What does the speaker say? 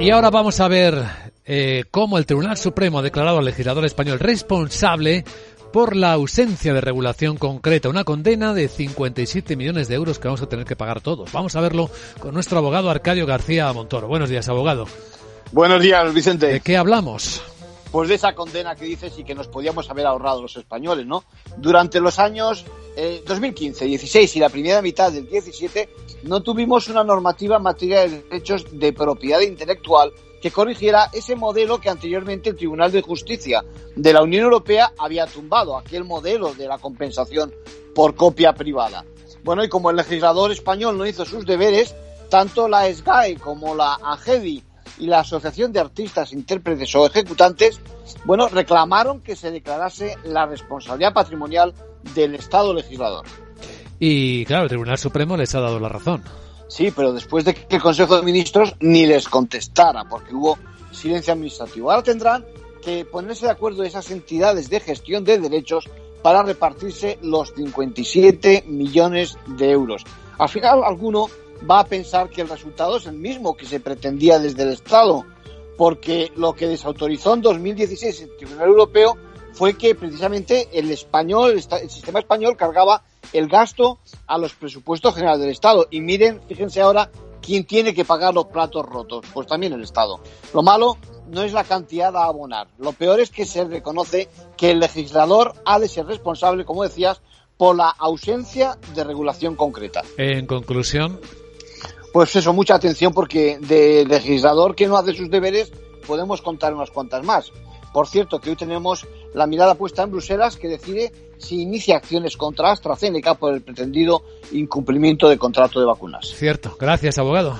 Y ahora vamos a ver eh, cómo el Tribunal Supremo ha declarado al legislador español responsable por la ausencia de regulación concreta, una condena de 57 millones de euros que vamos a tener que pagar todos. Vamos a verlo con nuestro abogado Arcadio García Montoro. Buenos días, abogado. Buenos días, Vicente. ¿De qué hablamos? Pues de esa condena que dices y que nos podíamos haber ahorrado los españoles, ¿no? Durante los años eh, 2015, 16 y la primera mitad del 17 no tuvimos una normativa en materia de derechos de propiedad intelectual que corrigiera ese modelo que anteriormente el Tribunal de Justicia de la Unión Europea había tumbado, aquel modelo de la compensación por copia privada. Bueno, y como el legislador español no hizo sus deberes, tanto la SGAE como la AGEDI y la Asociación de Artistas, Intérpretes o Ejecutantes, bueno, reclamaron que se declarase la responsabilidad patrimonial del Estado legislador. Y claro, el Tribunal Supremo les ha dado la razón. Sí, pero después de que el Consejo de Ministros ni les contestara, porque hubo silencio administrativo. Ahora tendrán que ponerse de acuerdo esas entidades de gestión de derechos para repartirse los 57 millones de euros. Al final, alguno va a pensar que el resultado es el mismo que se pretendía desde el Estado, porque lo que desautorizó en 2016 el Tribunal Europeo fue que precisamente el español, el sistema español cargaba el gasto a los presupuestos generales del Estado. Y miren, fíjense ahora quién tiene que pagar los platos rotos. Pues también el Estado. Lo malo no es la cantidad a abonar. Lo peor es que se reconoce que el legislador ha de ser responsable, como decías, por la ausencia de regulación concreta. En conclusión. Pues eso, mucha atención porque de legislador que no hace sus deberes podemos contar unas cuantas más. Por cierto, que hoy tenemos la mirada puesta en Bruselas que decide si inicia acciones contra AstraZeneca por el pretendido incumplimiento de contrato de vacunas. Cierto. Gracias, abogado.